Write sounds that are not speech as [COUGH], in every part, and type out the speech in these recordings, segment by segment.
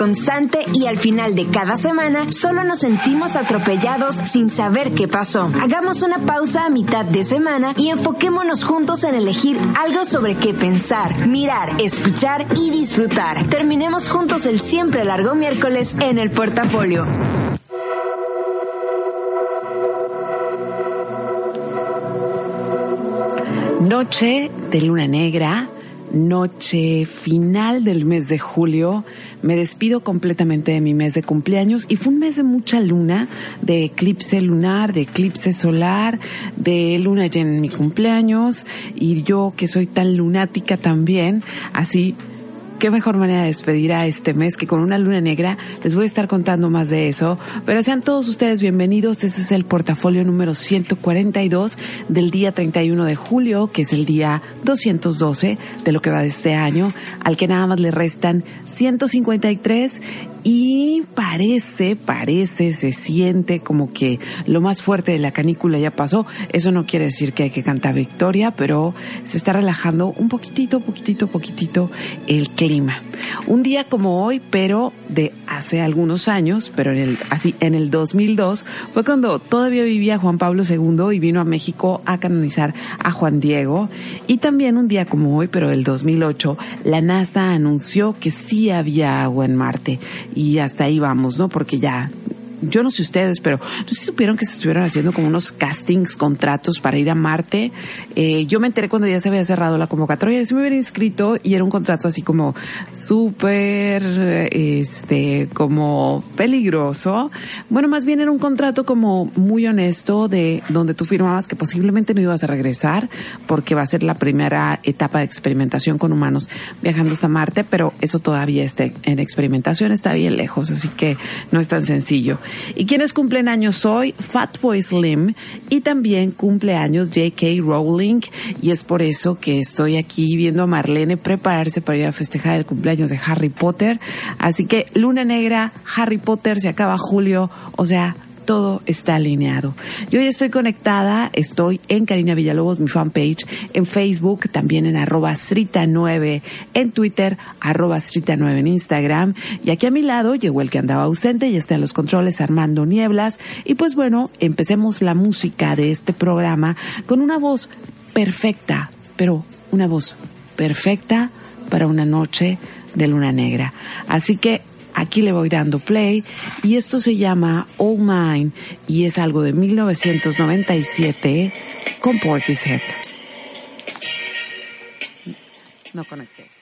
constante y al final de cada semana solo nos sentimos atropellados sin saber qué pasó. Hagamos una pausa a mitad de semana y enfoquémonos juntos en elegir algo sobre qué pensar, mirar, escuchar y disfrutar. Terminemos juntos el siempre largo miércoles en el portafolio. Noche de luna negra, noche final del mes de julio. Me despido completamente de mi mes de cumpleaños y fue un mes de mucha luna, de eclipse lunar, de eclipse solar, de luna llena en mi cumpleaños y yo que soy tan lunática también, así qué mejor manera de despedir a este mes que con una luna negra. Les voy a estar contando más de eso. Pero sean todos ustedes bienvenidos. Este es el portafolio número 142 del día 31 de julio, que es el día 212 de lo que va de este año, al que nada más le restan 153 y parece, parece, se siente como que lo más fuerte de la canícula ya pasó. Eso no quiere decir que hay que cantar victoria, pero se está relajando un poquitito, poquitito, poquitito el clima. Un día como hoy, pero de hace algunos años, pero en el, así, en el 2002, fue cuando todavía vivía Juan Pablo II y vino a México a canonizar a Juan Diego. Y también un día como hoy, pero del 2008, la NASA anunció que sí había agua en Marte y hasta ahí vamos, ¿no? Porque ya yo no sé ustedes, pero no sé si supieron que se estuvieron haciendo como unos castings, contratos para ir a Marte. Eh, yo me enteré cuando ya se había cerrado la convocatoria, yo me hubiera inscrito y era un contrato así como súper, este, como peligroso. Bueno, más bien era un contrato como muy honesto de donde tú firmabas que posiblemente no ibas a regresar porque va a ser la primera etapa de experimentación con humanos viajando hasta Marte, pero eso todavía está en experimentación, está bien lejos, así que no es tan sencillo. ¿Y quienes cumplen años hoy? Fatboy Slim y también cumple años J.K. Rowling y es por eso que estoy aquí viendo a Marlene prepararse para ir a festejar el cumpleaños de Harry Potter. Así que Luna Negra, Harry Potter, se acaba julio, o sea, todo está alineado. Yo ya estoy conectada, estoy en Karina Villalobos, mi fanpage, en Facebook, también en arroba Srita9, en Twitter, arroba Srita9 en Instagram. Y aquí a mi lado llegó el que andaba ausente, y está en los controles Armando Nieblas. Y pues bueno, empecemos la música de este programa con una voz perfecta, pero una voz perfecta para una noche de luna negra. Así que Aquí le voy dando play y esto se llama All Mine y es algo de 1997 con Portishead. No conecté.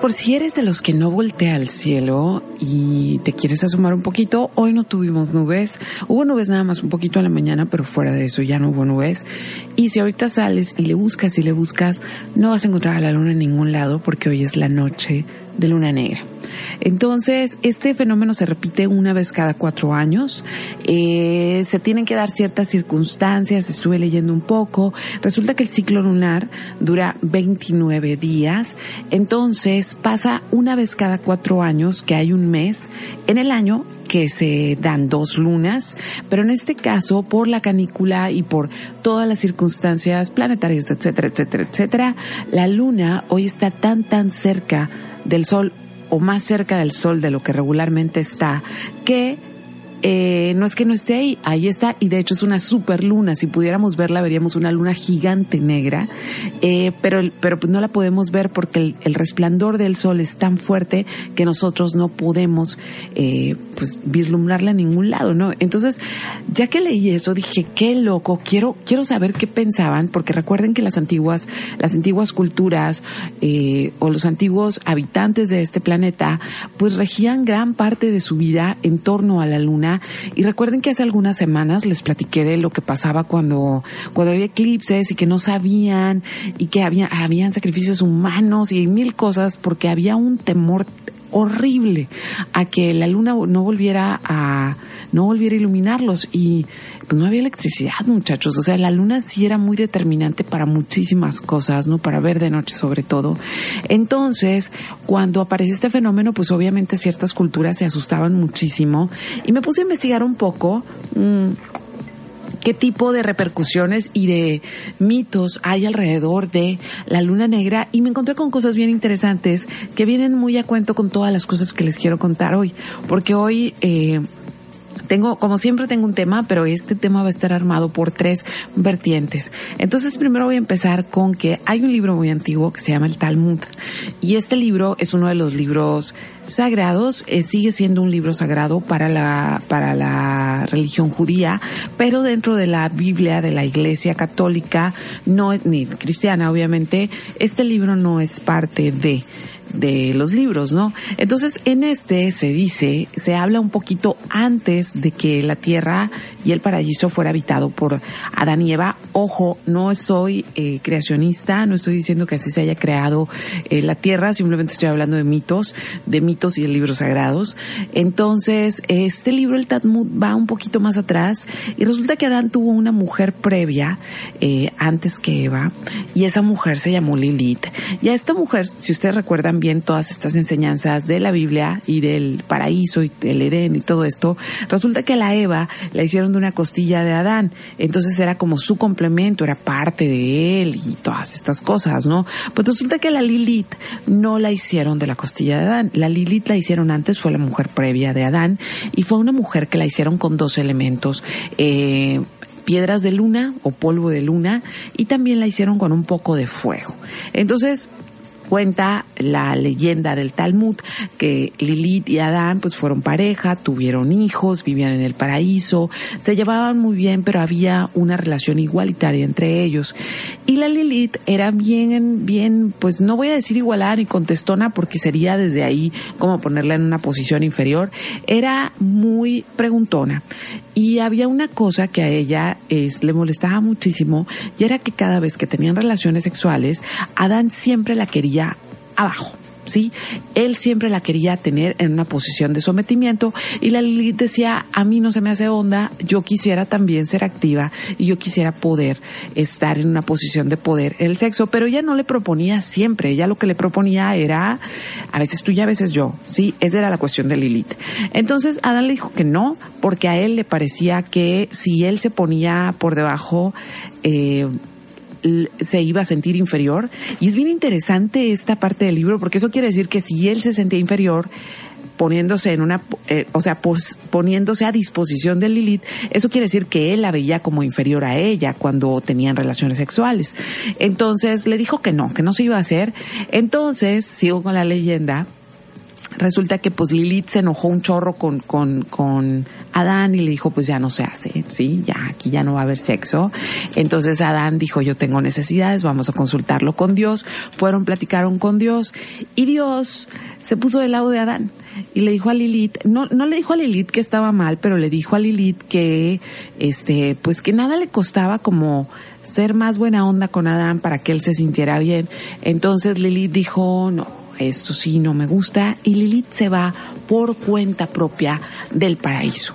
Por si eres de los que no voltea al cielo y te quieres asomar un poquito, hoy no tuvimos nubes. Hubo nubes nada más un poquito en la mañana, pero fuera de eso ya no hubo nubes. Y si ahorita sales y le buscas y le buscas, no vas a encontrar a la luna en ningún lado porque hoy es la noche de luna negra. Entonces, este fenómeno se repite una vez cada cuatro años. Eh, se tienen que dar ciertas circunstancias, estuve leyendo un poco. Resulta que el ciclo lunar dura 29 días. Entonces, pasa una vez cada cuatro años que hay un mes en el año que se dan dos lunas, pero en este caso, por la canícula y por todas las circunstancias planetarias, etcétera, etcétera, etcétera, la luna hoy está tan, tan cerca del Sol o más cerca del Sol de lo que regularmente está, que eh, no es que no esté ahí, ahí está y de hecho es una super luna. Si pudiéramos verla veríamos una luna gigante negra, eh, pero pero pues no la podemos ver porque el, resplandor del sol es tan fuerte que nosotros no podemos eh, pues vislumbrarla en ningún lado, ¿no? Entonces ya que leí eso dije qué loco, quiero quiero saber qué pensaban porque recuerden que las antiguas las antiguas culturas o los antiguos habitantes de este planeta pues regían gran parte de su vida en torno a la luna y recuerden que hace algunas semanas les platiqué de lo que pasaba cuando, cuando había eclipses y que no sabían y que había, habían sacrificios humanos y mil cosas porque había un temor horrible a que la luna no volviera a no volviera a iluminarlos y pues no había electricidad, muchachos. O sea, la luna sí era muy determinante para muchísimas cosas, ¿no? Para ver de noche sobre todo. Entonces, cuando apareció este fenómeno, pues obviamente ciertas culturas se asustaban muchísimo y me puse a investigar un poco. Mmm, qué tipo de repercusiones y de mitos hay alrededor de la luna negra. Y me encontré con cosas bien interesantes que vienen muy a cuento con todas las cosas que les quiero contar hoy, porque hoy eh, tengo, como siempre tengo un tema, pero este tema va a estar armado por tres vertientes. Entonces primero voy a empezar con que hay un libro muy antiguo que se llama el Talmud. Y este libro es uno de los libros sagrados, eh, sigue siendo un libro sagrado para la, para la religión judía, pero dentro de la Biblia de la Iglesia Católica, no, ni cristiana obviamente, este libro no es parte de de los libros, ¿no? Entonces, en este se dice, se habla un poquito antes de que la tierra y el paraíso fuera habitado por Adán y Eva, Ojo, no soy eh, creacionista, no estoy diciendo que así se haya creado eh, la Tierra, simplemente estoy hablando de mitos, de mitos y de libros sagrados. Entonces, este libro, el Talmud, va un poquito más atrás y resulta que Adán tuvo una mujer previa eh, antes que Eva y esa mujer se llamó Lilith. Y a esta mujer, si ustedes recuerdan bien todas estas enseñanzas de la Biblia y del paraíso y del Edén y todo esto, resulta que a la Eva la hicieron de una costilla de Adán. Entonces era como su complemento, era parte de él y todas estas cosas, ¿no? Pues resulta que la Lilith no la hicieron de la costilla de Adán. La Lilith la hicieron antes, fue la mujer previa de Adán y fue una mujer que la hicieron con dos elementos. Eh, piedras de luna o polvo de luna y también la hicieron con un poco de fuego. Entonces, cuenta la leyenda del Talmud que Lilith y Adán pues fueron pareja, tuvieron hijos, vivían en el paraíso, se llevaban muy bien, pero había una relación igualitaria entre ellos. Y la Lilith era bien, bien, pues no voy a decir igualada ni contestona porque sería desde ahí como ponerla en una posición inferior, era muy preguntona. Y había una cosa que a ella le molestaba muchísimo y era que cada vez que tenían relaciones sexuales, Adán siempre la quería abajo. ¿Sí? Él siempre la quería tener en una posición de sometimiento y la Lilith decía, a mí no se me hace onda, yo quisiera también ser activa y yo quisiera poder estar en una posición de poder en el sexo, pero ella no le proponía siempre, ella lo que le proponía era, a veces tú y a veces yo, ¿sí? Esa era la cuestión de Lilith. Entonces Adán le dijo que no, porque a él le parecía que si él se ponía por debajo, eh, se iba a sentir inferior. Y es bien interesante esta parte del libro, porque eso quiere decir que si él se sentía inferior, poniéndose en una, eh, o sea, poniéndose a disposición de Lilith, eso quiere decir que él la veía como inferior a ella cuando tenían relaciones sexuales. Entonces le dijo que no, que no se iba a hacer. Entonces, sigo con la leyenda, resulta que pues Lilith se enojó un chorro con, con, con Adán y le dijo pues ya no se hace, ¿sí? Ya aquí ya no va a haber sexo. Entonces Adán dijo yo tengo necesidades, vamos a consultarlo con Dios. Fueron, platicaron con Dios y Dios se puso del lado de Adán y le dijo a Lilith, no, no le dijo a Lilith que estaba mal, pero le dijo a Lilith que, este, pues que nada le costaba como ser más buena onda con Adán para que él se sintiera bien. Entonces Lilith dijo, no, esto sí no me gusta, y Lilith se va por cuenta propia del paraíso.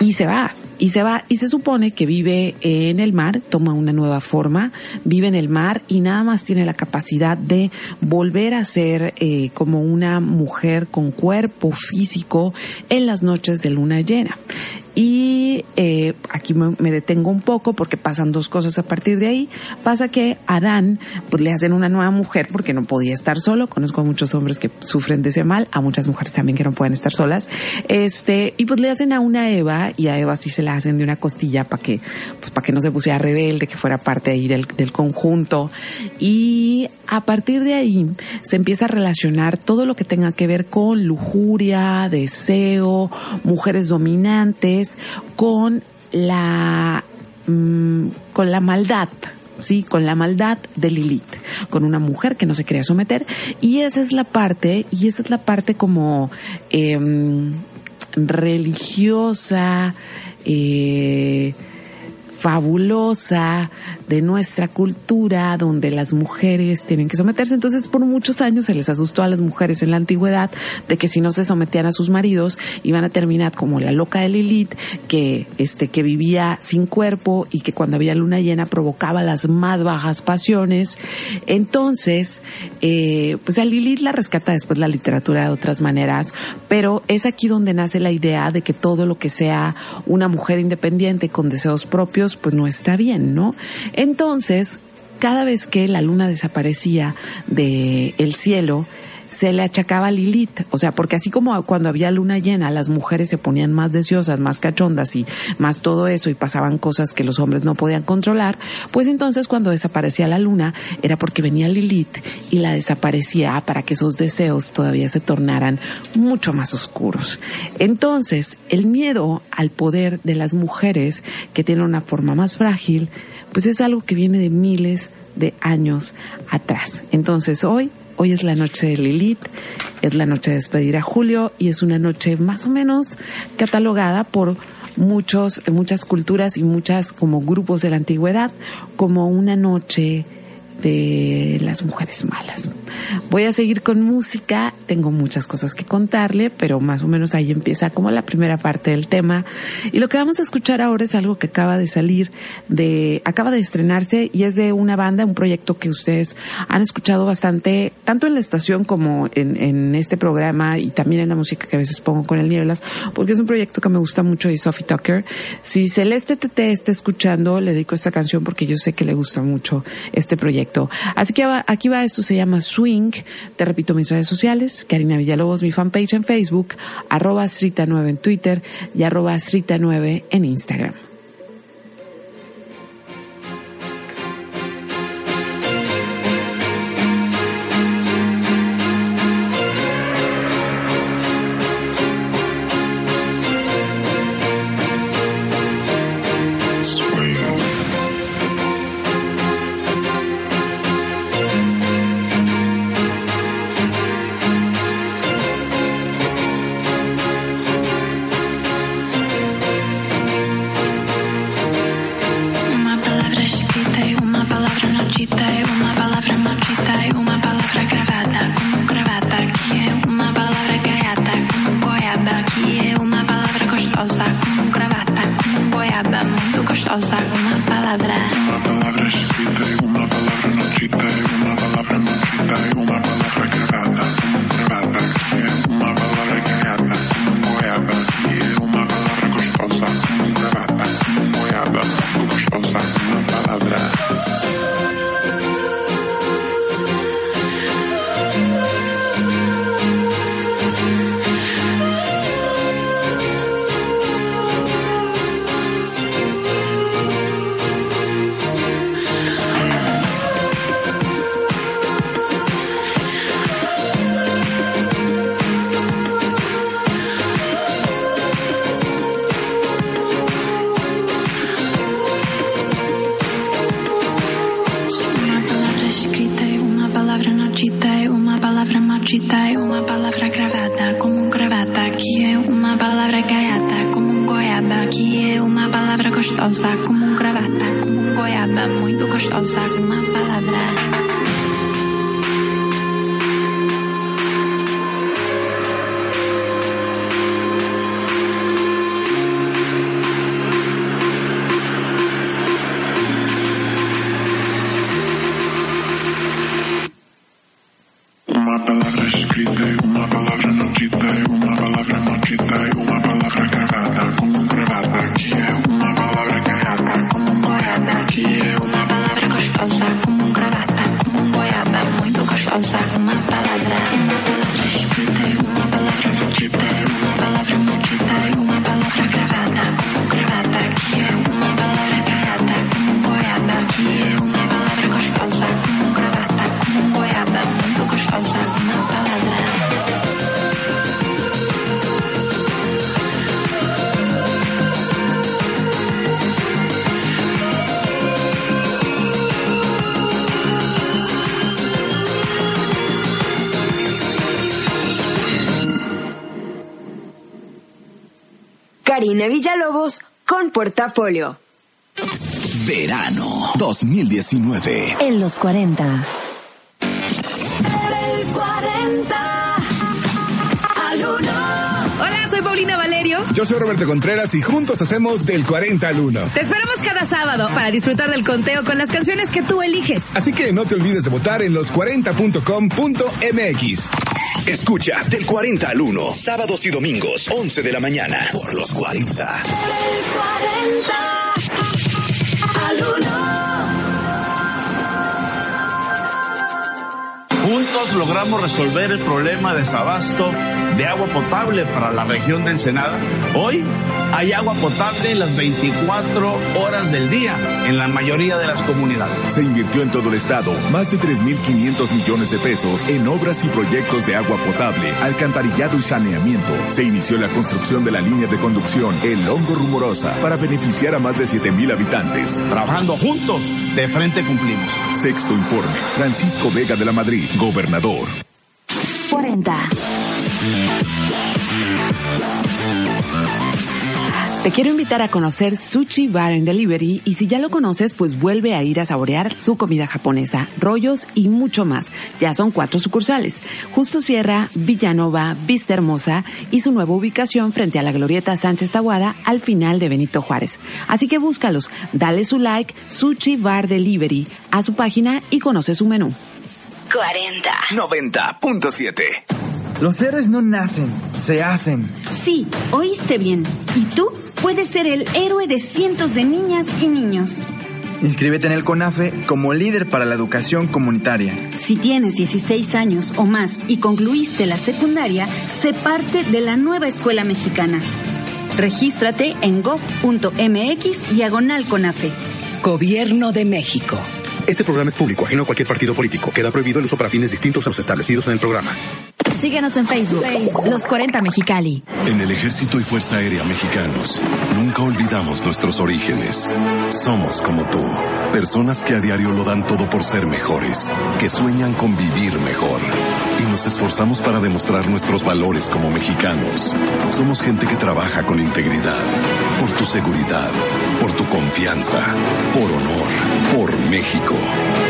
Y se va, y se va y se supone que vive en el mar, toma una nueva forma, vive en el mar y nada más tiene la capacidad de volver a ser eh, como una mujer con cuerpo físico en las noches de luna llena. Y eh, aquí me, detengo un poco porque pasan dos cosas a partir de ahí. Pasa que Adán, pues le hacen una nueva mujer porque no podía estar solo. Conozco a muchos hombres que sufren de ese mal, a muchas mujeres también que no pueden estar solas. Este, y pues le hacen a una Eva y a Eva sí se la hacen de una costilla para que, pues para que no se pusiera rebelde, que fuera parte ahí del, del conjunto. Y a partir de ahí se empieza a relacionar todo lo que tenga que ver con lujuria, deseo, mujeres dominantes, con la, mm, con la maldad, sí, con la maldad de Lilith, con una mujer que no se quería someter. Y esa es la parte, y esa es la parte como em, religiosa, eh, fabulosa de nuestra cultura donde las mujeres tienen que someterse. Entonces, por muchos años se les asustó a las mujeres en la antigüedad de que si no se sometían a sus maridos iban a terminar como la loca de Lilith, que este que vivía sin cuerpo y que cuando había luna llena provocaba las más bajas pasiones. Entonces, eh, pues a Lilith la rescata después la literatura de otras maneras, pero es aquí donde nace la idea de que todo lo que sea una mujer independiente con deseos propios pues no está bien, ¿no? Entonces, cada vez que la luna desaparecía del el cielo, se le achacaba a Lilith, o sea, porque así como cuando había luna llena, las mujeres se ponían más deseosas, más cachondas y más todo eso y pasaban cosas que los hombres no podían controlar, pues entonces cuando desaparecía la luna era porque venía Lilith y la desaparecía para que esos deseos todavía se tornaran mucho más oscuros. Entonces, el miedo al poder de las mujeres que tienen una forma más frágil, pues es algo que viene de miles de años atrás. Entonces, hoy Hoy es la noche de Lilith, es la noche de despedir a Julio y es una noche más o menos catalogada por muchos, muchas culturas y muchas como grupos de la antigüedad como una noche de las mujeres malas. Voy a seguir con música, tengo muchas cosas que contarle, pero más o menos ahí empieza como la primera parte del tema. Y lo que vamos a escuchar ahora es algo que acaba de salir de, acaba de estrenarse y es de una banda, un proyecto que ustedes han escuchado bastante, tanto en la estación como en, este programa y también en la música que a veces pongo con el Nieblas, porque es un proyecto que me gusta mucho y Sophie Tucker. Si Celeste TT está escuchando, le dedico esta canción porque yo sé que le gusta mucho este proyecto. Así que aquí va, esto se llama Swing. Te repito mis redes sociales, Karina Villalobos, mi fanpage en Facebook, arroba Srita9 en Twitter y arroba Srita9 en Instagram. gostosa, com gravata, com boiada, muito gostosa. Uma palavra. Uma palavra escrita, uma palavra não dita, uma Karina Villalobos con Portafolio. Verano 2019. En los 40. El 40 al 1. Hola, soy Paulina Valerio. Yo soy Roberto Contreras y juntos hacemos del 40 al 1. Te esperamos cada sábado para disfrutar del conteo con las canciones que tú eliges. Así que no te olvides de votar en los40.com.mx. Escucha del 40 al 1, sábados y domingos, 11 de la mañana, por los 40. El 40 Juntos logramos resolver el problema de desabasto de agua potable para la región de Ensenada. Hoy hay agua potable las 24 horas del día en la mayoría de las comunidades. Se invirtió en todo el estado más de 3.500 millones de pesos en obras y proyectos de agua potable, alcantarillado y saneamiento. Se inició la construcción de la línea de conducción El Hongo Rumorosa para beneficiar a más de 7.000 habitantes. Trabajando juntos, de frente cumplimos. Sexto informe. Francisco Vega de la Madrid, gobernador. 40. Te quiero invitar a conocer Sushi Bar and Delivery y si ya lo conoces, pues vuelve a ir a saborear su comida japonesa, rollos y mucho más. Ya son cuatro sucursales. Justo Sierra, Villanova, Vista Hermosa y su nueva ubicación frente a la Glorieta Sánchez Tahuada al final de Benito Juárez. Así que búscalos, dale su like, Sushi Bar Delivery a su página y conoce su menú. 40. 90.7. Los héroes no nacen, se hacen. Sí, oíste bien. ¿Y tú? Puedes ser el héroe de cientos de niñas y niños. Inscríbete en el CONAFE como líder para la educación comunitaria. Si tienes 16 años o más y concluiste la secundaria, sé parte de la nueva escuela mexicana. Regístrate en gov.mx diagonal CONAFE. Gobierno de México. Este programa es público, ajeno a cualquier partido político. Queda prohibido el uso para fines distintos a los establecidos en el programa. Síguenos en Facebook, Los 40 Mexicali. En el Ejército y Fuerza Aérea Mexicanos, nunca olvidamos nuestros orígenes. Somos como tú, personas que a diario lo dan todo por ser mejores, que sueñan con vivir mejor. Y nos esforzamos para demostrar nuestros valores como mexicanos. Somos gente que trabaja con integridad, por tu seguridad, por tu confianza, por honor, por México.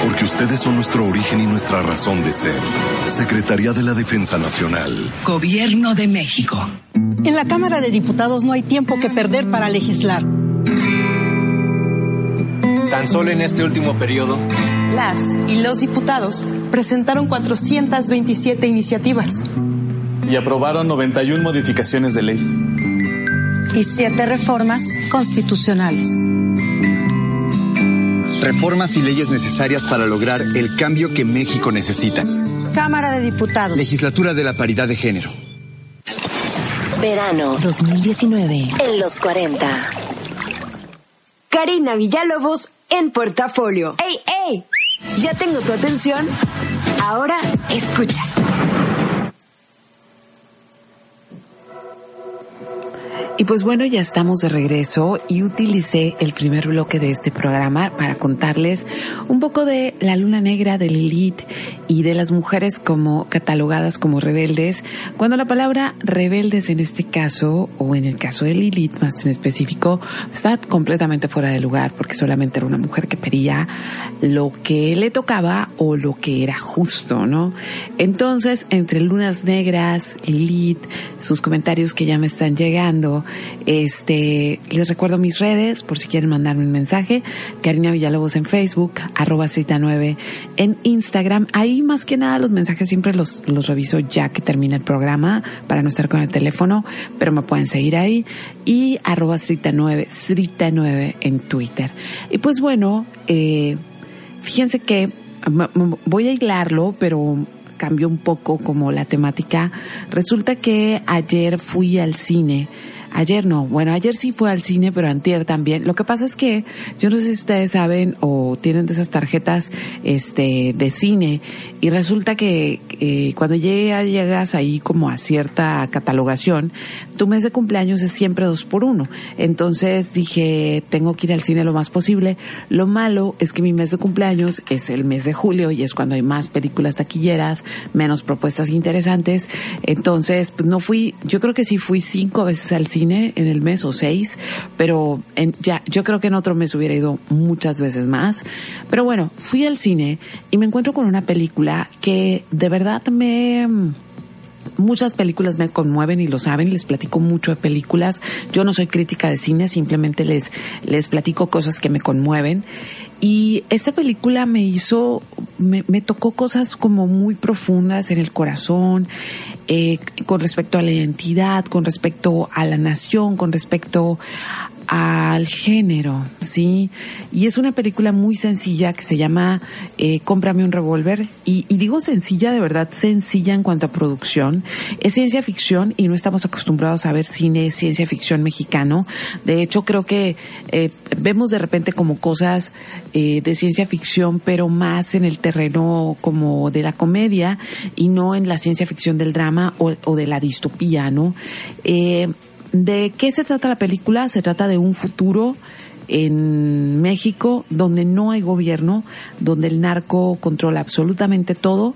Porque ustedes son nuestro origen y nuestra razón de ser. Secretaría de la Defensa Nacional. Gobierno de México. En la Cámara de Diputados no hay tiempo que perder para legislar. Tan solo en este último periodo, las y los diputados presentaron 427 iniciativas. Y aprobaron 91 modificaciones de ley. Y siete reformas constitucionales. Reformas y leyes necesarias para lograr el cambio que México necesita. Cámara de Diputados. Legislatura de la Paridad de Género. Verano 2019 en los 40. Karina Villalobos en portafolio. ¡Ey, ey! ¿Ya tengo tu atención? Ahora escucha. Y pues bueno, ya estamos de regreso y utilicé el primer bloque de este programa para contarles un poco de la luna negra de Lilith y de las mujeres como catalogadas como rebeldes, cuando la palabra rebeldes en este caso, o en el caso de Lilith más en específico, está completamente fuera de lugar porque solamente era una mujer que pedía lo que le tocaba o lo que era justo, ¿no? Entonces, entre lunas negras, Lilith, sus comentarios que ya me están llegando, este, les recuerdo mis redes por si quieren mandarme un mensaje. Karina Villalobos en Facebook, arroba cita 9 en Instagram. Ahí más que nada los mensajes siempre los, los reviso ya que termina el programa para no estar con el teléfono, pero me pueden seguir ahí. Y arroba cita 9, cita 9 en Twitter. Y pues bueno, eh, fíjense que voy a hilarlo, pero cambió un poco como la temática. Resulta que ayer fui al cine Ayer no, bueno, ayer sí fue al cine, pero antier también. Lo que pasa es que yo no sé si ustedes saben o tienen de esas tarjetas este de cine y resulta que eh, cuando llegas ahí como a cierta catalogación, tu mes de cumpleaños es siempre dos por uno. Entonces dije, tengo que ir al cine lo más posible. Lo malo es que mi mes de cumpleaños es el mes de julio y es cuando hay más películas taquilleras, menos propuestas interesantes. Entonces, pues no fui, yo creo que sí fui cinco veces al cine en el mes o seis, pero en, ya, yo creo que en otro mes hubiera ido muchas veces más. Pero bueno, fui al cine y me encuentro con una película que de verdad me, muchas películas me conmueven y lo saben, les platico mucho de películas. Yo no soy crítica de cine, simplemente les, les platico cosas que me conmueven. Y esta película me hizo, me, tocó cosas como muy profundas en el corazón, eh, con respecto a la identidad, con respecto a la nación, con respecto al género, ¿sí? Y es una película muy sencilla que se llama eh, Cómprame un revólver. Y, digo sencilla, de verdad, sencilla en cuanto a producción. Es ciencia ficción y no estamos acostumbrados a ver cine, ciencia ficción mexicano. De hecho, creo que eh, vemos de repente como cosas eh, de ciencia ficción, pero más en el terreno como de la comedia y no en la ciencia ficción del drama o, o de la distopía, ¿no? ¿De qué se trata la película? Se trata de un futuro en México donde no hay gobierno, donde el narco controla absolutamente todo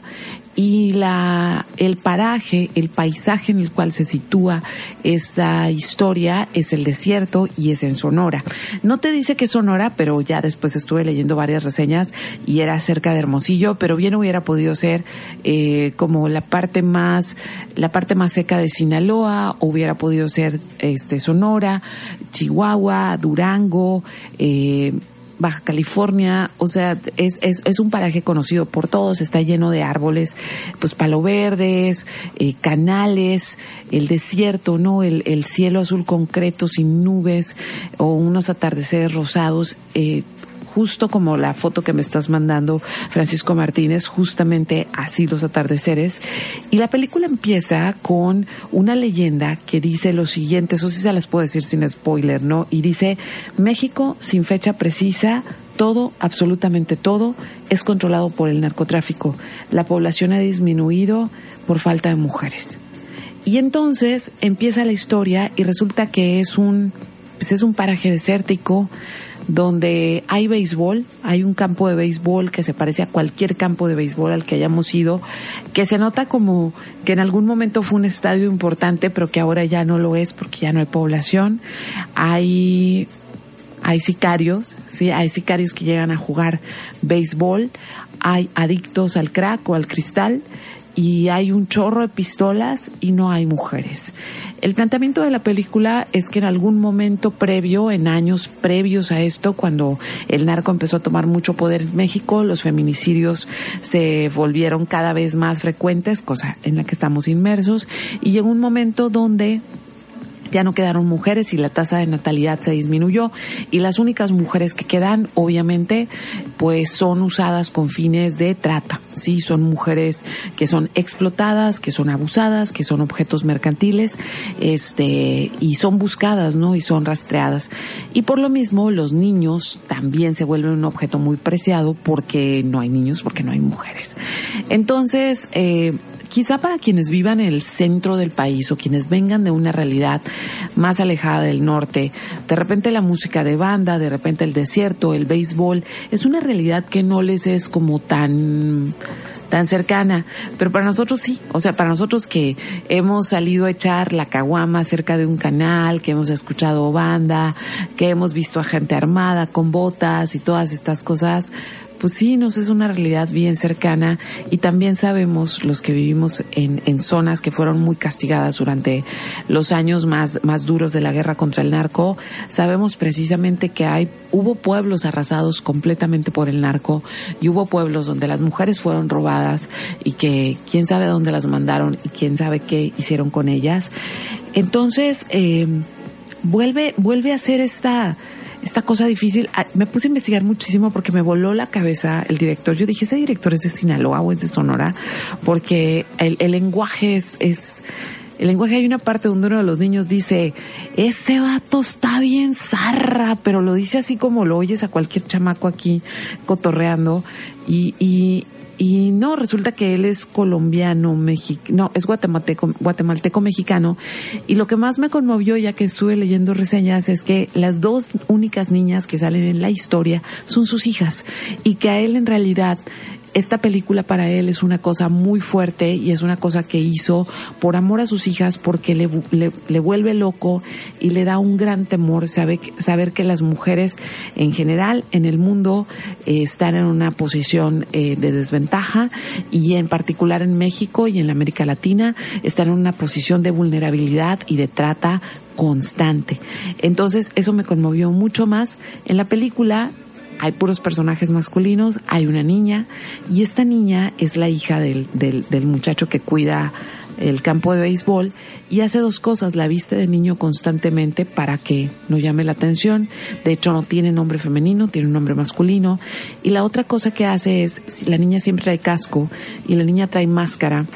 y la, el paraje, el paisaje en el cual se sitúa esta historia es el desierto y es en Sonora. No te dice que es Sonora, pero ya después estuve leyendo varias reseñas y era cerca de Hermosillo, pero bien hubiera podido ser eh, como la parte más, la parte más seca de Sinaloa, hubiera podido ser este Sonora, Chihuahua, Durango, eh, Baja California, o sea, es, es, es, un paraje conocido por todos, está lleno de árboles, pues palo verdes, eh, canales, el desierto, ¿no? El, el, cielo azul concreto sin nubes o unos atardeceres rosados. Eh, justo como la foto que me estás mandando, Francisco Martínez, justamente así los atardeceres. Y la película empieza con una leyenda que dice lo siguiente, eso sí se les puedo decir sin spoiler, ¿no? Y dice, México sin fecha precisa, todo, absolutamente todo, es controlado por el narcotráfico. La población ha disminuido por falta de mujeres. Y entonces empieza la historia y resulta que es un, pues es un paraje desértico, donde hay béisbol, hay un campo de béisbol que se parece a cualquier campo de béisbol al que hayamos ido, que se nota como que en algún momento fue un estadio importante, pero que ahora ya no lo es porque ya no hay población. Hay hay sicarios, sí, hay sicarios que llegan a jugar béisbol, hay adictos al crack o al cristal y hay un chorro de pistolas y no hay mujeres. El planteamiento de la película es que en algún momento previo, en años previos a esto, cuando el narco empezó a tomar mucho poder en México, los feminicidios se volvieron cada vez más frecuentes, cosa en la que estamos inmersos, y llegó un momento donde ya no quedaron mujeres y la tasa de natalidad se disminuyó y las únicas mujeres que quedan obviamente pues son usadas con fines de trata, sí, son mujeres que son explotadas, que son abusadas, que son objetos mercantiles, este y son buscadas, ¿no? y son rastreadas. Y por lo mismo los niños también se vuelven un objeto muy preciado porque no hay niños, porque no hay mujeres. Entonces, eh, quizá para quienes vivan en el centro del país o quienes vengan de una realidad más alejada del norte, de repente la música de banda, de repente el desierto, el béisbol, es una realidad que no les es como tan tan cercana, pero para nosotros sí, o sea, para nosotros que hemos salido a echar la caguama cerca de un canal, que hemos escuchado banda, que hemos visto a gente armada con botas y todas estas cosas, pues sí, nos es una realidad bien cercana y también sabemos los que vivimos en, en zonas que fueron muy castigadas durante los años más, más duros de la guerra contra el narco, sabemos precisamente que hay, hubo pueblos arrasados completamente por el narco y hubo pueblos donde las mujeres fueron robadas y que quién sabe dónde las mandaron y quién sabe qué hicieron con ellas. Entonces, eh, vuelve, vuelve a ser esta, esta cosa difícil. Ah, me puse a investigar muchísimo porque me voló la cabeza el director. Yo dije, ese director es de Sinaloa o es de Sonora, porque el, lenguaje es, es, el lenguaje hay una parte donde uno de los niños dice, ese vato está bien zarra, pero lo dice así como lo oyes a cualquier chamaco aquí cotorreando y, y, y no, resulta que él es colombiano, mexicano, no, es guatemalteco, guatemalteco mexicano. Y lo que más me conmovió, ya que estuve leyendo reseñas, es que las dos únicas niñas que salen en la historia son sus hijas. Y que a él en realidad esta película para él es una cosa muy fuerte y es una cosa que hizo por amor a sus hijas porque le, le, vuelve loco y le da un gran temor saber, saber que las mujeres en general en el mundo eh, están en una posición eh, de desventaja y en particular en México y en la América Latina están en una posición de vulnerabilidad y de trata constante. Entonces eso me conmovió mucho más. En la película hay puros personajes masculinos, hay una niña y esta niña es la hija del, del, del, muchacho que cuida el campo de béisbol y hace dos cosas, la viste de niño constantemente para que no llame la atención, de hecho no tiene nombre femenino, tiene un nombre masculino. Y la otra cosa que hace es, la niña siempre trae casco y la niña trae máscara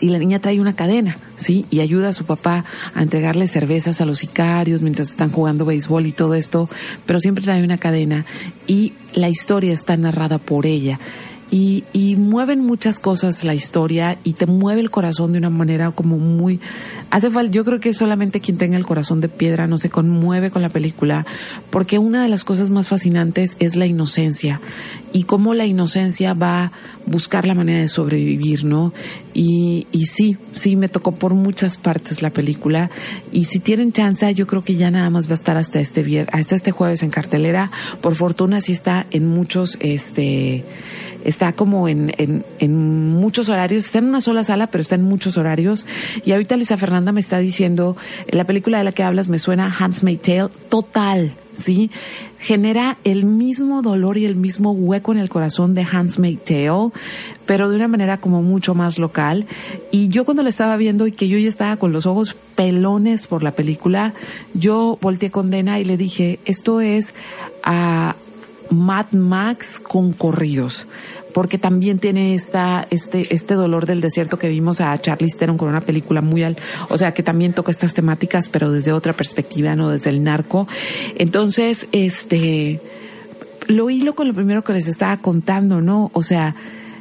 y la niña trae una cadena, ¿sí? Y ayuda a su papá a entregarle cervezas a los sicarios mientras están jugando béisbol y todo esto, pero siempre trae una cadena y la historia está narrada por ella. Y, y mueven muchas cosas la historia y te mueve el corazón de una manera como muy hace falta yo creo que solamente quien tenga el corazón de piedra no se conmueve con la película porque una de las cosas más fascinantes es la inocencia y cómo la inocencia va a buscar la manera de sobrevivir no y, y sí sí me tocó por muchas partes la película y si tienen chance yo creo que ya nada más va a estar hasta este vier hasta este jueves en cartelera. Por fortuna sí está en muchos este está como en, en, muchos horarios, está en una sola sala, pero está en muchos horarios. Y ahorita Luisa Fernanda me está diciendo, la película de la que hablas me suena Handmaid's Tale, total, ¿sí? Genera el mismo dolor y el mismo hueco en el corazón de Handmaid's Tale, pero de una manera como mucho más local. Y yo cuando la estaba viendo y que yo ya estaba con los ojos pelones por la película, yo volteé con Dena y le dije, esto es a Mad Max con corridos porque también tiene esta, este, este dolor del desierto que vimos a Charlize Theron con una película muy al, o sea, que también toca estas temáticas, pero desde otra perspectiva, no desde el narco. Entonces, este, lo hilo con lo primero que les estaba contando, ¿no? O sea,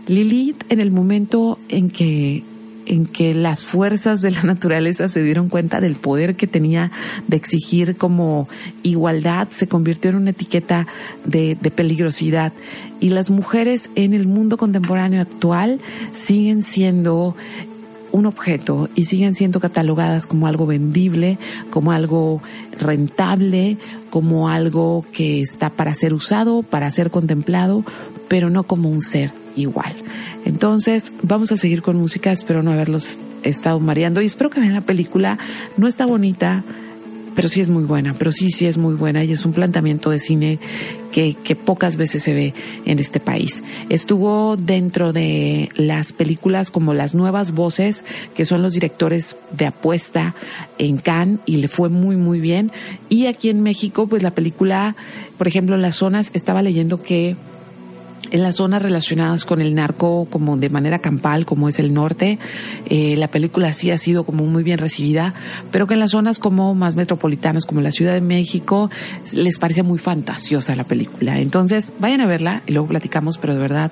Lilith en el momento en que en que las fuerzas de la [LAUGHS] naturaleza se dieron cuenta del poder que tenía de exigir como igualdad, se convirtió en una etiqueta de, de peligrosidad. Y las mujeres en el mundo contemporáneo actual siguen siendo un objeto y siguen siendo catalogadas como algo vendible, como algo rentable, como algo que está para ser usado, para ser contemplado, pero no como un ser igual. Entonces, vamos a seguir con música, espero no haberlos estado mareando y espero que vean la película. No está bonita, pero sí es muy buena, pero sí, sí es muy buena y es un planteamiento de cine que, que pocas veces se ve en este país. Estuvo dentro de las películas como Las Nuevas Voces, que son los directores de apuesta en Cannes y le fue muy, muy bien. Y aquí en México, pues la película, por ejemplo, Las Zonas, estaba leyendo que en las zonas relacionadas con el narco como de manera campal como es el norte. Eh, la película sí ha sido como muy bien recibida pero que en las zonas como más metropolitanas como la Ciudad de México les parece muy fantasiosa la película. Entonces vayan a verla y luego platicamos pero de verdad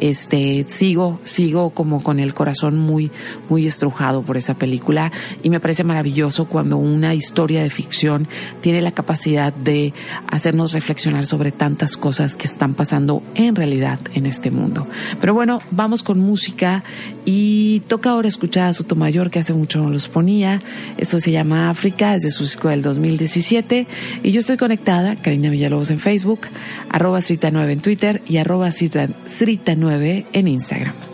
este sigo sigo como con el corazón muy muy estrujado por esa película. Y me parece maravilloso cuando una historia de ficción tiene la capacidad de hacernos reflexionar sobre tantas cosas que están pasando en realidad en este mundo. Pero bueno, vamos con música y toca ahora escuchar a Sotomayor, que hace mucho no los ponía. Esto se llama África, es de su disco del 2017. Y yo estoy conectada, Karina Villalobos en Facebook, arroba Srita9 en Twitter y arroba Srita9 en Instagram.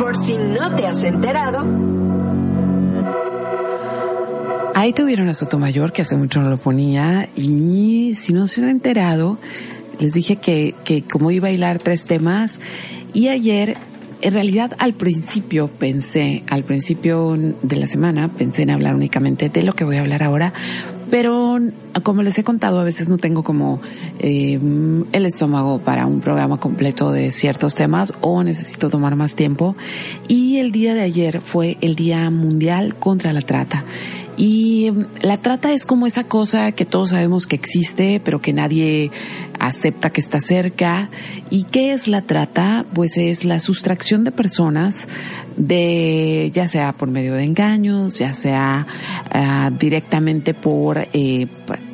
Por si no te has enterado, Ahí tuvieron a Sotomayor, que hace mucho no lo ponía, y si no se han enterado, les dije que, que como iba a bailar tres temas, y ayer, en realidad al principio pensé, al principio de la semana, pensé en hablar únicamente de lo que voy a hablar ahora, pero como les he contado, a veces no tengo como eh, el estómago para un programa completo de ciertos temas o necesito tomar más tiempo. Y el día de ayer fue el Día Mundial contra la Trata. Y la trata es como esa cosa que todos sabemos que existe, pero que nadie acepta que está cerca. ¿Y qué es la trata? Pues es la sustracción de personas de ya sea por medio de engaños, ya sea uh, directamente por eh,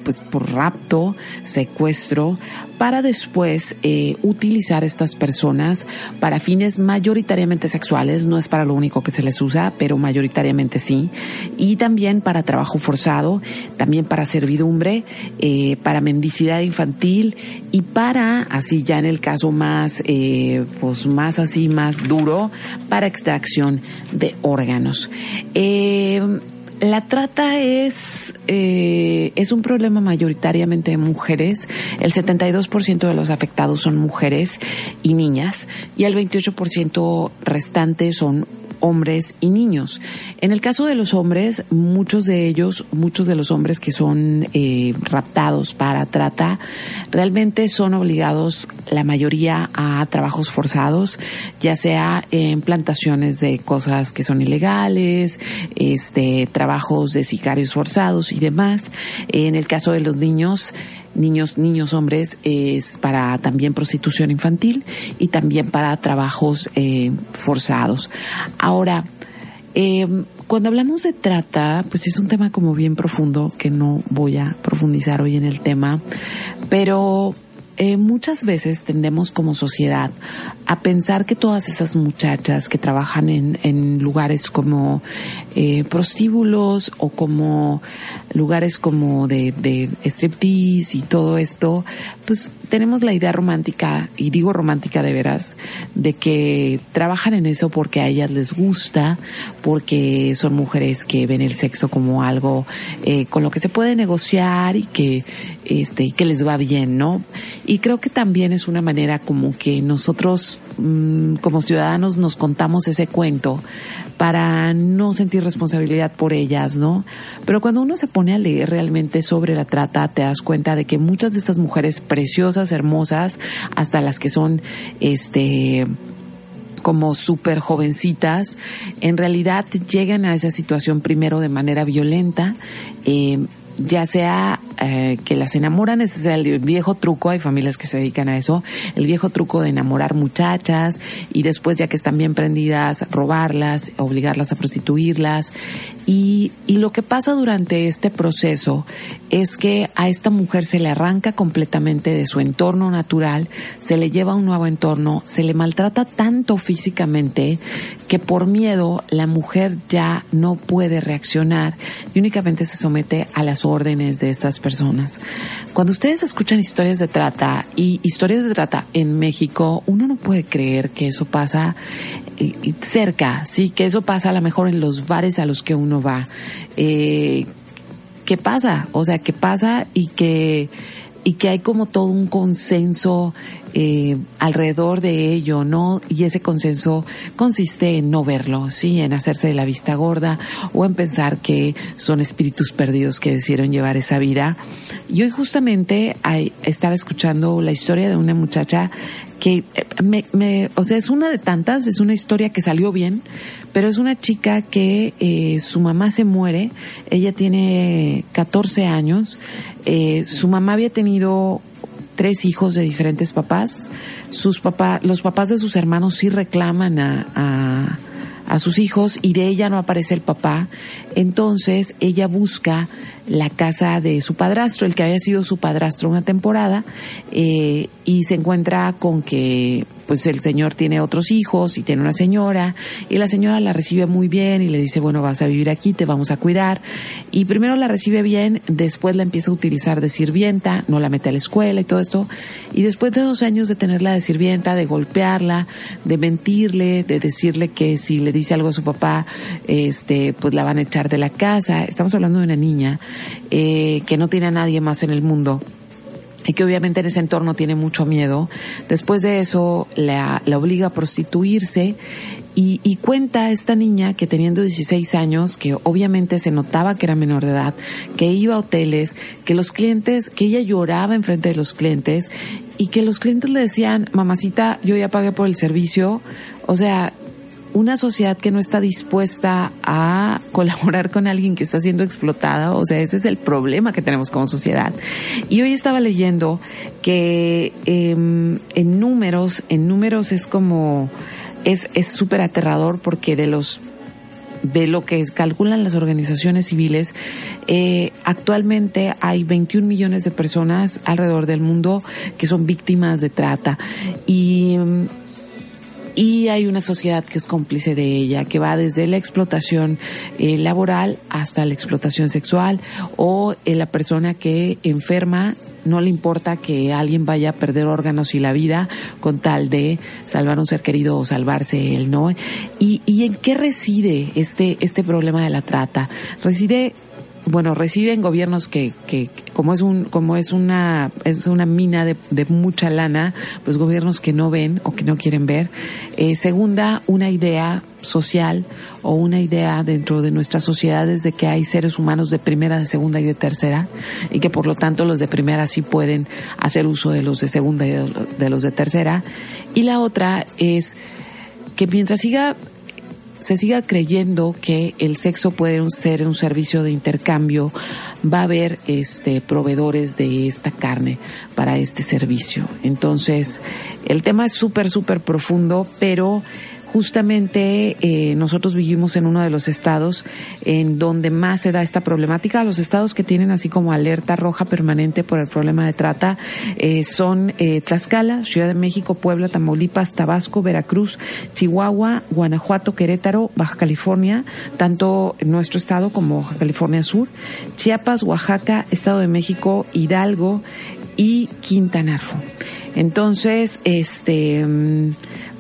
pues por rapto, secuestro, para después eh, utilizar estas personas para fines mayoritariamente sexuales, no es para lo único que se les usa, pero mayoritariamente sí, y también para trabajo forzado, también para servidumbre, eh, para mendicidad infantil y para, así ya en el caso más, eh, pues más así, más duro, para extracción de órganos. La trata es, eh, es un problema mayoritariamente de mujeres. El 72% de los afectados son mujeres y niñas y el 28% restante son hombres y niños. En el caso de los hombres, muchos de ellos, muchos de los hombres que son eh, raptados para trata, realmente son obligados, la mayoría, a trabajos forzados, ya sea en plantaciones de cosas que son ilegales, este, trabajos de sicarios forzados y demás. En el caso de los niños, niños, niños hombres es para también prostitución infantil y también para trabajos eh, forzados. Ahora, eh, cuando hablamos de trata, pues es un tema como bien profundo que no voy a profundizar hoy en el tema, pero eh, muchas veces tendemos como sociedad a pensar que todas esas muchachas que trabajan en, en lugares como eh, prostíbulos o como lugares como de, de striptease y todo esto, pues tenemos la idea romántica, y digo romántica de veras, de que trabajan en eso porque a ellas les gusta, porque son mujeres que ven el sexo como algo eh, con lo que se puede negociar y que, este, y que les va bien, ¿no? Y creo que también es una manera como que nosotros, mmm, como ciudadanos, nos contamos ese cuento para no sentir responsabilidad por ellas, ¿no? Pero cuando uno se pone a leer realmente sobre la trata, te das cuenta de que muchas de estas mujeres preciosas, hermosas, hasta las que son, este, como súper jovencitas, en realidad llegan a esa situación primero de manera violenta, eh, ya sea eh, que las enamoran, ese es el viejo truco, hay familias que se dedican a eso, el viejo truco de enamorar muchachas y después ya que están bien prendidas, robarlas, obligarlas a prostituirlas. Y, y lo que pasa durante este proceso es que a esta mujer se le arranca completamente de su entorno natural, se le lleva a un nuevo entorno, se le maltrata tanto físicamente que por miedo la mujer ya no puede reaccionar y únicamente se somete a las órdenes de estas personas. Cuando ustedes escuchan historias de trata y historias de trata en México, uno no puede creer que eso pasa eh, cerca, sí, que eso pasa a lo mejor en los bares a los que uno va. Eh, ¿Qué pasa? O sea, ¿qué pasa y que y que hay como todo un consenso eh, alrededor de ello, ¿no? Y ese consenso consiste en no verlo, ¿sí? En hacerse de la vista gorda o en pensar que son espíritus perdidos que decidieron llevar esa vida. Y hoy justamente estaba escuchando la historia de una muchacha que eh, me, me, o sea, es una de tantas, es una historia que salió bien, pero es una chica que eh, su mamá se muere, ella tiene 14 años, eh, su mamá había tenido tres hijos de diferentes papás, sus papás, los papás de sus hermanos sí reclaman a, a a sus hijos y de ella no aparece el papá. Entonces ella busca la casa de su padrastro, el que había sido su padrastro una temporada, eh, y se encuentra con que pues el señor tiene otros hijos y tiene una señora, y la señora la recibe muy bien y le dice, bueno, vas a vivir aquí, te vamos a cuidar. Y primero la recibe bien, después la empieza a utilizar de sirvienta, no la mete a la escuela y todo esto. Y después de dos años de tenerla de sirvienta, de golpearla, de mentirle, de decirle que si le dice algo a su papá, este, pues la van a echar de la casa. Estamos hablando de una niña eh, que no tiene a nadie más en el mundo y que obviamente en ese entorno tiene mucho miedo. Después de eso la, obliga a prostituirse y, y, cuenta esta niña que teniendo 16 años, que obviamente se notaba que era menor de edad, que iba a hoteles, que los clientes, que ella lloraba en frente de los clientes y que los clientes le decían, mamacita, yo ya pagué por el servicio. O sea, una sociedad que no está dispuesta a colaborar con alguien que está siendo explotada, o sea, ese es el problema que tenemos como sociedad. Y hoy estaba leyendo que eh, en números, en números es como, es súper aterrador porque de los de lo que calculan las organizaciones civiles, eh, actualmente hay 21 millones de personas alrededor del mundo que son víctimas de trata. Y y hay una sociedad que es cómplice de ella, que va desde la explotación eh, laboral hasta la explotación sexual o eh, la persona que enferma no le importa que alguien vaya a perder órganos y la vida con tal de salvar un ser querido o salvarse él, ¿no? ¿Y, y en qué reside este, este problema de la trata? Reside bueno, reside en gobiernos que, que como es un, como es una, es una mina de, de mucha lana, pues gobiernos que no ven o que no quieren ver. Eh, segunda, una idea social o una idea dentro de nuestras sociedades de que hay seres humanos de primera, de segunda y de tercera y que por lo tanto los de primera sí pueden hacer uso de los de segunda y de los de tercera. Y la otra es que mientras siga se siga creyendo que el sexo puede ser un servicio de intercambio, va a haber este proveedores de esta carne para este servicio. Entonces, el tema es súper, súper profundo, pero justamente eh, nosotros vivimos en uno de los estados en donde más se da esta problemática. Los estados que tienen así como alerta roja permanente por el problema de trata eh, son eh, Tlaxcala, Ciudad de México, Puebla, Tamaulipas, Tabasco, Veracruz, Chihuahua, Guanajuato, Querétaro, Baja California, tanto nuestro estado como Baja California Sur, Chiapas, Oaxaca, Estado de México, Hidalgo y Quintana Roo. Entonces, este, mm,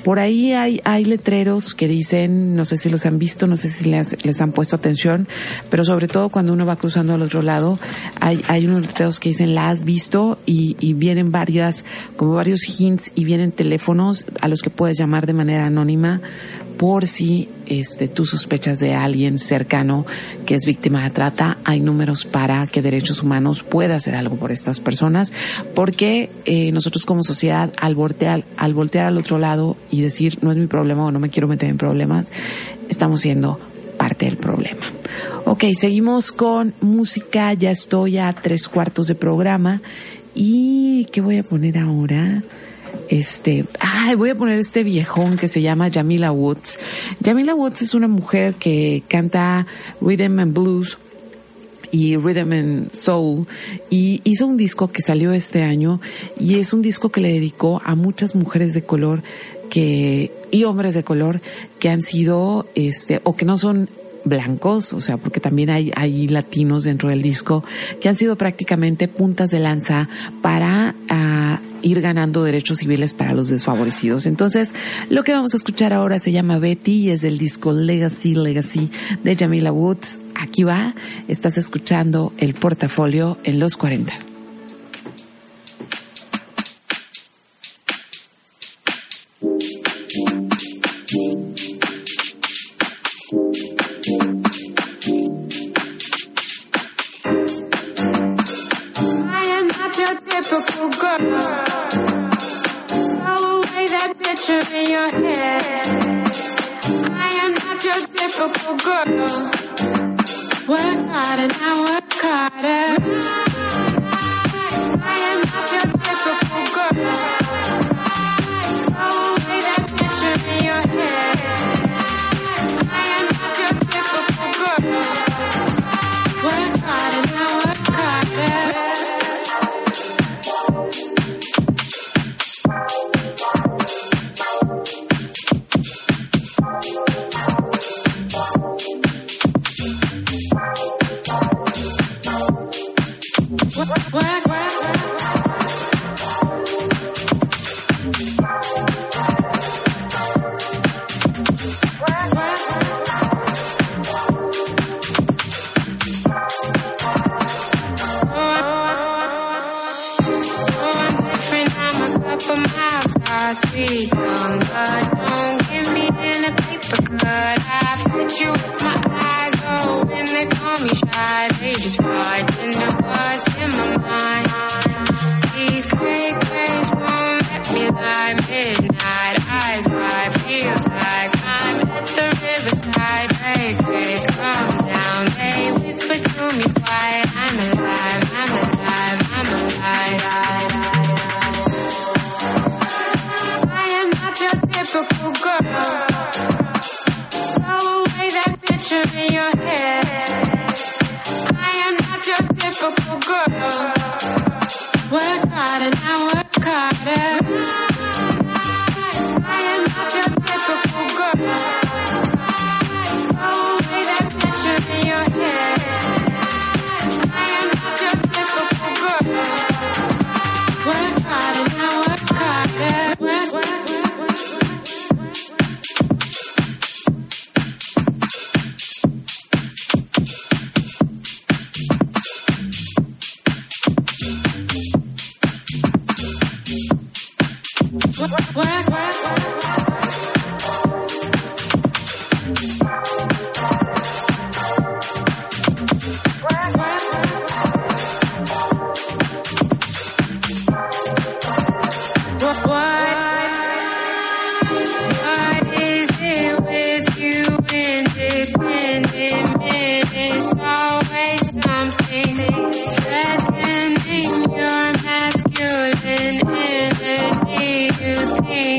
por ahí hay, hay letreros que dicen, no sé si los han visto, no sé si les, les han puesto atención, pero sobre todo cuando uno va cruzando al otro lado, hay, hay unos letreros que dicen, la has visto y, y vienen varias, como varios hints y vienen teléfonos a los que puedes llamar de manera anónima por si este, tú sospechas de alguien cercano que es víctima de trata, hay números para que Derechos Humanos pueda hacer algo por estas personas, porque eh, nosotros como sociedad, al voltear, al voltear al otro lado y decir no es mi problema o no me quiero meter en problemas, estamos siendo parte del problema. Ok, seguimos con música, ya estoy a tres cuartos de programa y ¿qué voy a poner ahora? Este, ay, voy a poner este viejón que se llama Jamila Woods. Jamila Woods es una mujer que canta rhythm and blues y Rhythm and Soul y hizo un disco que salió este año y es un disco que le dedicó a muchas mujeres de color que y hombres de color que han sido este o que no son blancos, o sea, porque también hay, hay latinos dentro del disco que han sido prácticamente puntas de lanza para ah, ir ganando derechos civiles para los desfavorecidos. Entonces, lo que vamos a escuchar ahora se llama Betty y es del disco Legacy Legacy de Jamila Woods. Aquí va, estás escuchando el portafolio en los 40. Your head. I am not your typical girl. Work hard and I work harder. I am not your typical you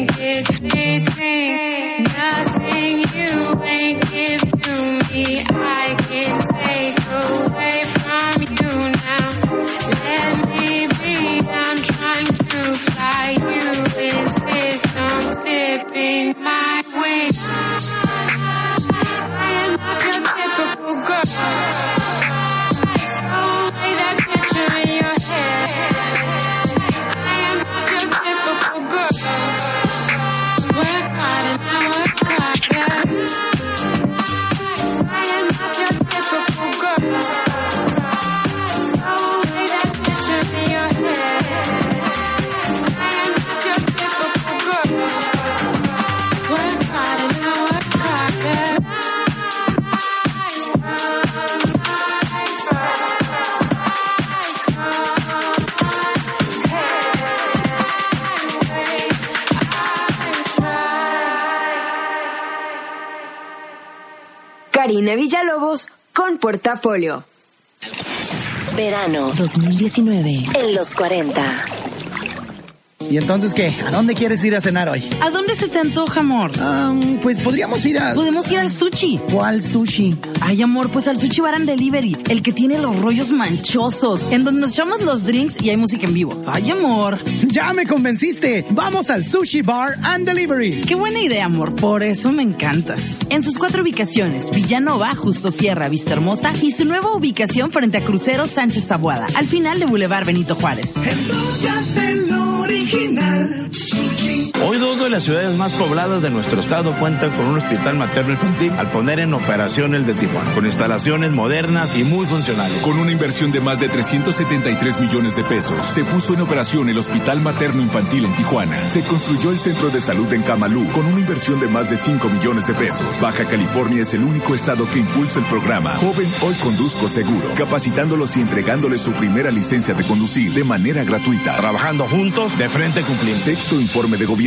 can't. Karina Villalobos con Portafolio. Verano 2019 en los 40. ¿Y entonces qué? ¿A dónde quieres ir a cenar hoy? ¿A dónde se te antoja, amor? Um, pues podríamos ir a... Podemos ir al sushi. ¿Cuál sushi? Ay, amor, pues al Sushi Bar and Delivery, el que tiene los rollos manchosos, en donde nos echamos los drinks y hay música en vivo. Ay, amor. [LAUGHS] Ya me convenciste. Vamos al Sushi Bar and Delivery. Qué buena idea, amor. Por eso me encantas. En sus cuatro ubicaciones, Villanova, Justo Sierra, Vista Hermosa y su nueva ubicación frente a Crucero Sánchez Tabuada, al final de Boulevard Benito Juárez original. Hoy dos de las ciudades más pobladas de nuestro estado cuentan con un hospital materno infantil al poner en operación el de Tijuana, con instalaciones modernas y muy funcionales. Con una inversión de más de 373 millones de pesos, se puso en operación el Hospital Materno Infantil en Tijuana. Se construyó el Centro de Salud en Camalú con una inversión de más de 5 millones de pesos. Baja California es el único estado que impulsa el programa Joven Hoy Conduzco Seguro, capacitándolos y entregándoles su primera licencia de conducir de manera gratuita. Trabajando juntos, de frente cumpliendo. Sexto informe de gobierno.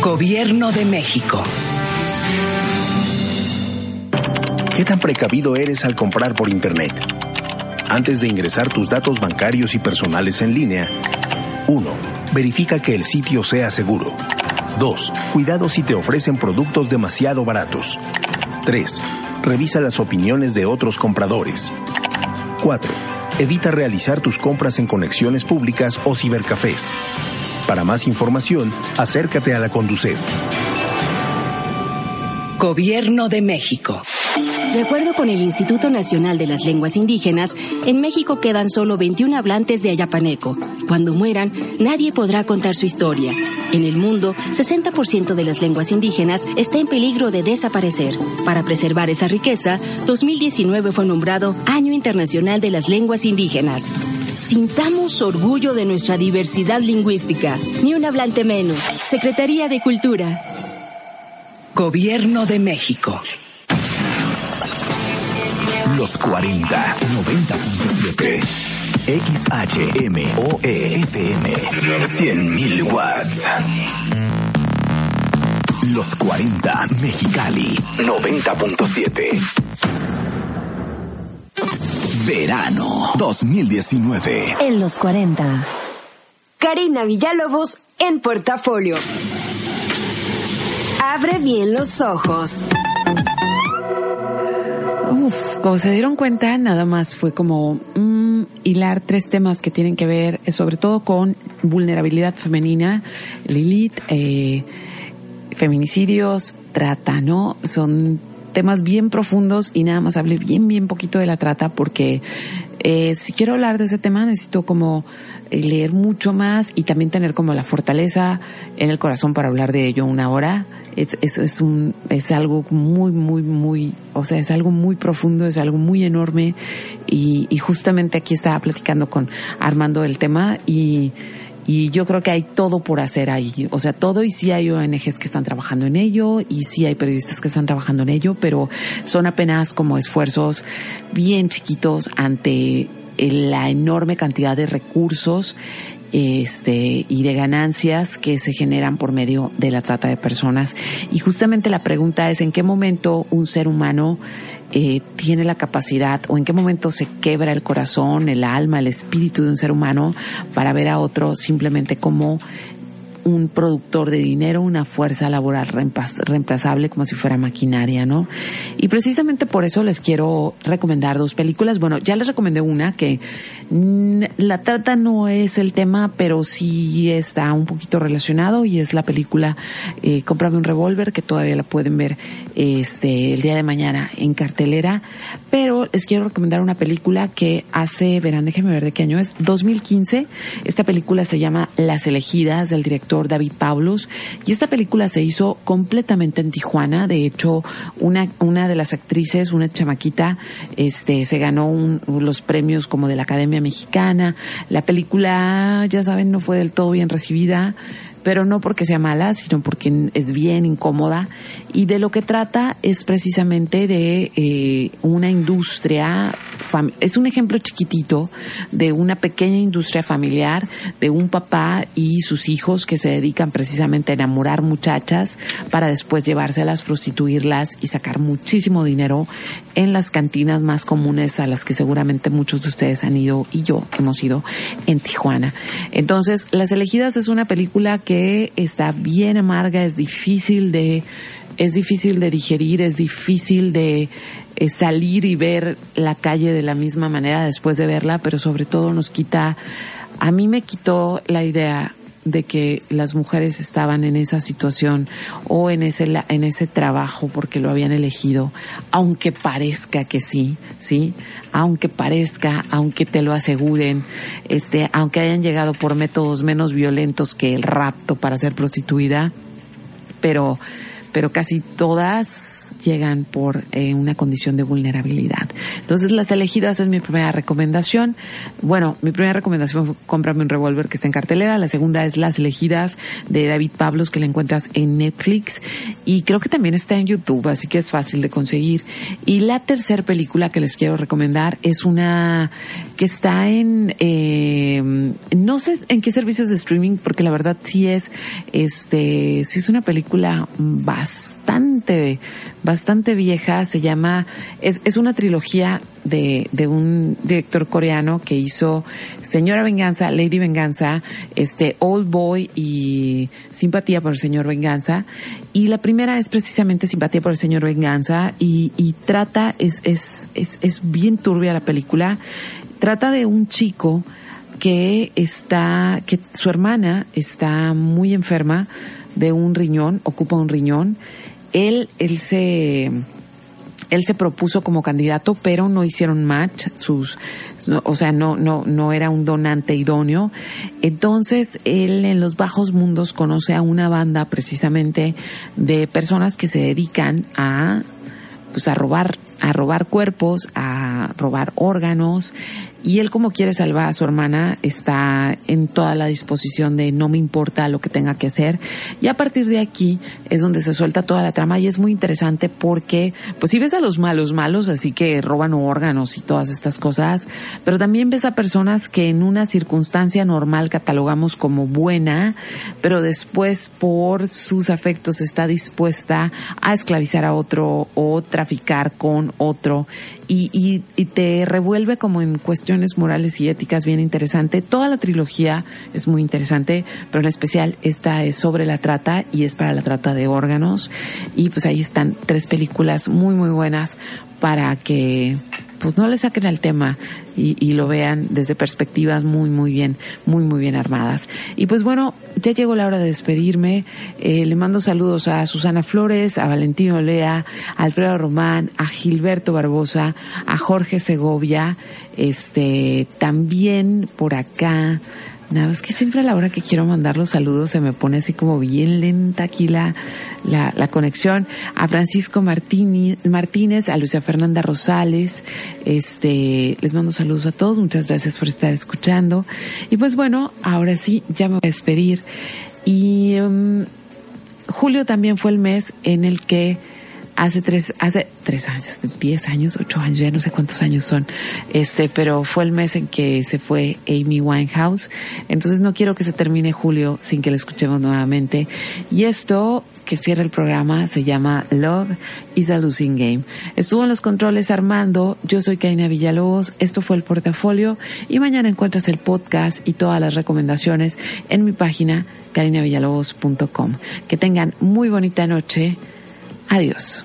Gobierno de México. ¿Qué tan precavido eres al comprar por Internet? Antes de ingresar tus datos bancarios y personales en línea, 1. Verifica que el sitio sea seguro. 2. Cuidado si te ofrecen productos demasiado baratos. 3. Revisa las opiniones de otros compradores. 4. Evita realizar tus compras en conexiones públicas o cibercafés. Para más información, acércate a la Conducef. Gobierno de México. De acuerdo con el Instituto Nacional de las Lenguas Indígenas, en México quedan solo 21 hablantes de ayapaneco. Cuando mueran, nadie podrá contar su historia. En el mundo, 60% de las lenguas indígenas está en peligro de desaparecer. Para preservar esa riqueza, 2019 fue nombrado Año Internacional de las Lenguas Indígenas. Sintamos orgullo de nuestra diversidad lingüística. Ni un hablante menos. Secretaría de Cultura. Gobierno de México. Los 40, 90.7. XHMOE FM. 100.000 watts. Los 40, Mexicali. 90.7. Verano 2019. En los 40. Karina Villalobos en Portafolio. Abre bien los ojos. Como se dieron cuenta, nada más fue como mm, hilar tres temas que tienen que ver eh, sobre todo con vulnerabilidad femenina, Lilith, eh, feminicidios, trata, ¿no? Son temas bien profundos y nada más hablé bien, bien poquito de la trata porque eh, si quiero hablar de ese tema necesito como eh, leer mucho más y también tener como la fortaleza en el corazón para hablar de ello una hora. Es, es, un, es algo muy, muy, muy, o sea, es algo muy profundo, es algo muy enorme y, y justamente aquí estaba platicando con Armando el tema y, y yo creo que hay todo por hacer ahí, o sea, todo y sí hay ONGs que están trabajando en ello y sí hay periodistas que están trabajando en ello, pero son apenas como esfuerzos bien chiquitos ante la enorme cantidad de recursos este y de ganancias que se generan por medio de la trata de personas. Y justamente la pregunta es en qué momento un ser humano eh, tiene la capacidad o en qué momento se quebra el corazón, el alma, el espíritu de un ser humano para ver a otro simplemente como un productor de dinero, una fuerza laboral reemplazable como si fuera maquinaria, ¿no? Y precisamente por eso les quiero recomendar dos películas. Bueno, ya les recomendé una que la trata no es el tema, pero sí está un poquito relacionado y es la película eh, Cómprame un revólver que todavía la pueden ver este el día de mañana en cartelera. Pero les quiero recomendar una película que hace, verán, déjenme ver de qué año es, 2015. Esta película se llama Las elegidas del director David Pablos y esta película se hizo completamente en Tijuana. De hecho, una, una de las actrices, una chamaquita, este, se ganó un- los premios como de la Academia Mexicana. La película, ya saben, no fue del todo bien recibida pero no porque sea mala, sino porque es bien incómoda. Y de lo que trata es precisamente de eh, una industria, es un ejemplo chiquitito de una pequeña industria familiar, de un papá y sus hijos que se dedican precisamente a enamorar muchachas para después llevárselas, prostituirlas y sacar muchísimo dinero en las cantinas más comunes a las que seguramente muchos de ustedes han ido y yo hemos ido en Tijuana. Entonces, Las Elegidas es una película que está bien amarga, es difícil de es difícil de digerir, es difícil de eh, salir y ver la calle de la misma manera después de verla, pero sobre todo nos quita a mí me quitó la idea de que las mujeres estaban en esa situación o en ese en ese trabajo porque lo habían elegido, aunque parezca que sí, sí, aunque parezca, aunque te lo aseguren, este, aunque hayan llegado por métodos menos violentos que el rapto para ser prostituida, pero pero casi todas llegan por eh, una condición de vulnerabilidad. Entonces, las elegidas es mi primera recomendación. Bueno, mi primera recomendación fue cómprame un revólver que está en cartelera. La segunda es Las elegidas de David Pablos que la encuentras en Netflix y creo que también está en YouTube, así que es fácil de conseguir. Y la tercera película que les quiero recomendar es una que está en eh, no sé en qué servicios de streaming porque la verdad sí es este sí es una película bastante bastante vieja se llama es, es una trilogía de, de un director coreano que hizo Señora Venganza, Lady Venganza, este Old Boy y Simpatía por el Señor Venganza. Y la primera es precisamente Simpatía por el Señor Venganza y, y trata, es, es, es, es bien turbia la película, trata de un chico que está, que su hermana está muy enferma de un riñón, ocupa un riñón. Él, él se, él se propuso como candidato, pero no hicieron match, sus, o sea, no, no, no era un donante idóneo. Entonces, él en los bajos mundos conoce a una banda precisamente de personas que se dedican a, pues a robar, a robar cuerpos, a robar órganos, y él como quiere salvar a su hermana está en toda la disposición de no me importa lo que tenga que hacer. Y a partir de aquí es donde se suelta toda la trama. Y es muy interesante porque pues si ves a los malos malos así que roban órganos y todas estas cosas pero también ves a personas que en una circunstancia normal catalogamos como buena pero después por sus afectos está dispuesta a esclavizar a otro o traficar con otro. Y, y, te revuelve como en morales y éticas bien interesante. Toda la trilogía es muy interesante, pero en especial esta es sobre la trata y es para la trata de órganos. Y pues ahí están tres películas muy, muy buenas para que pues no le saquen al tema y, y, lo vean desde perspectivas muy, muy bien, muy, muy bien armadas. Y pues bueno, ya llegó la hora de despedirme. Eh, le mando saludos a Susana Flores, a Valentino Lea, a Alfredo Román, a Gilberto Barbosa, a Jorge Segovia, este, también por acá. Nada, es que siempre a la hora que quiero mandar los saludos se me pone así como bien lenta aquí la, la, la conexión. A Francisco Martínez, Martínez, a Luisa Fernanda Rosales, este, les mando saludos a todos, muchas gracias por estar escuchando. Y pues bueno, ahora sí, ya me voy a despedir. Y um, julio también fue el mes en el que hace tres, hace tres años, diez años, ocho años, ya no sé cuántos años son, este, pero fue el mes en que se fue Amy Winehouse. Entonces no quiero que se termine julio sin que la escuchemos nuevamente. Y esto que cierra el programa se llama Love is a Losing Game. Estuvo en los controles Armando, yo soy Karina Villalobos, esto fue el portafolio y mañana encuentras el podcast y todas las recomendaciones en mi página carinavillalobos.com. Que tengan muy bonita noche. Adiós.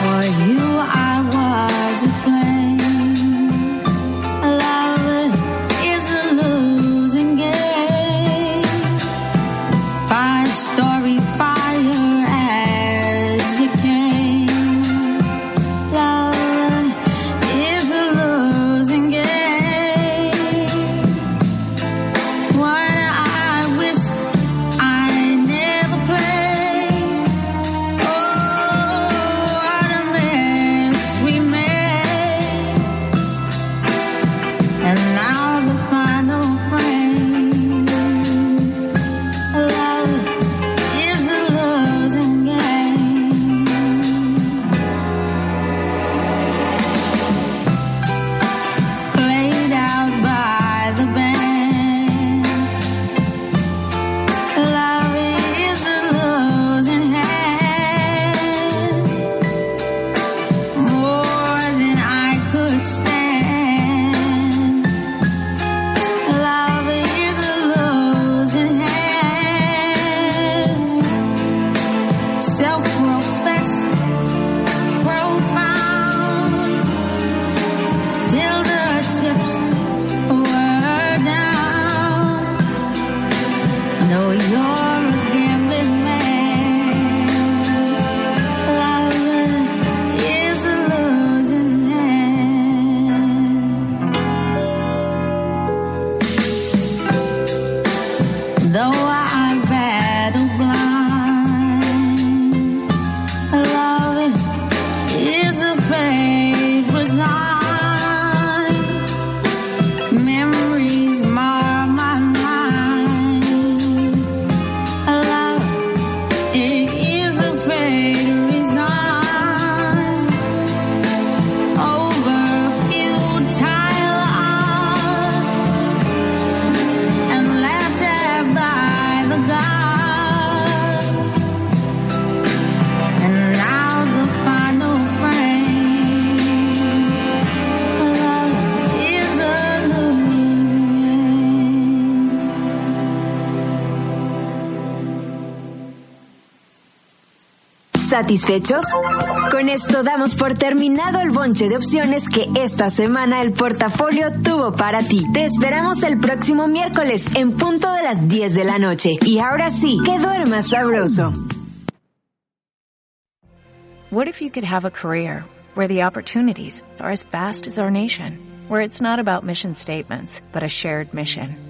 For you, I was a flame. ¿Satisfechos? Con esto damos por terminado el bonche de opciones que esta semana el portafolio tuvo para ti. Te esperamos el próximo miércoles en punto de las 10 de la noche. Y ahora sí, que duermas sabroso. What if you could have a career where the opportunities are as vast as our nation, where it's not about mission statements, but a shared mission?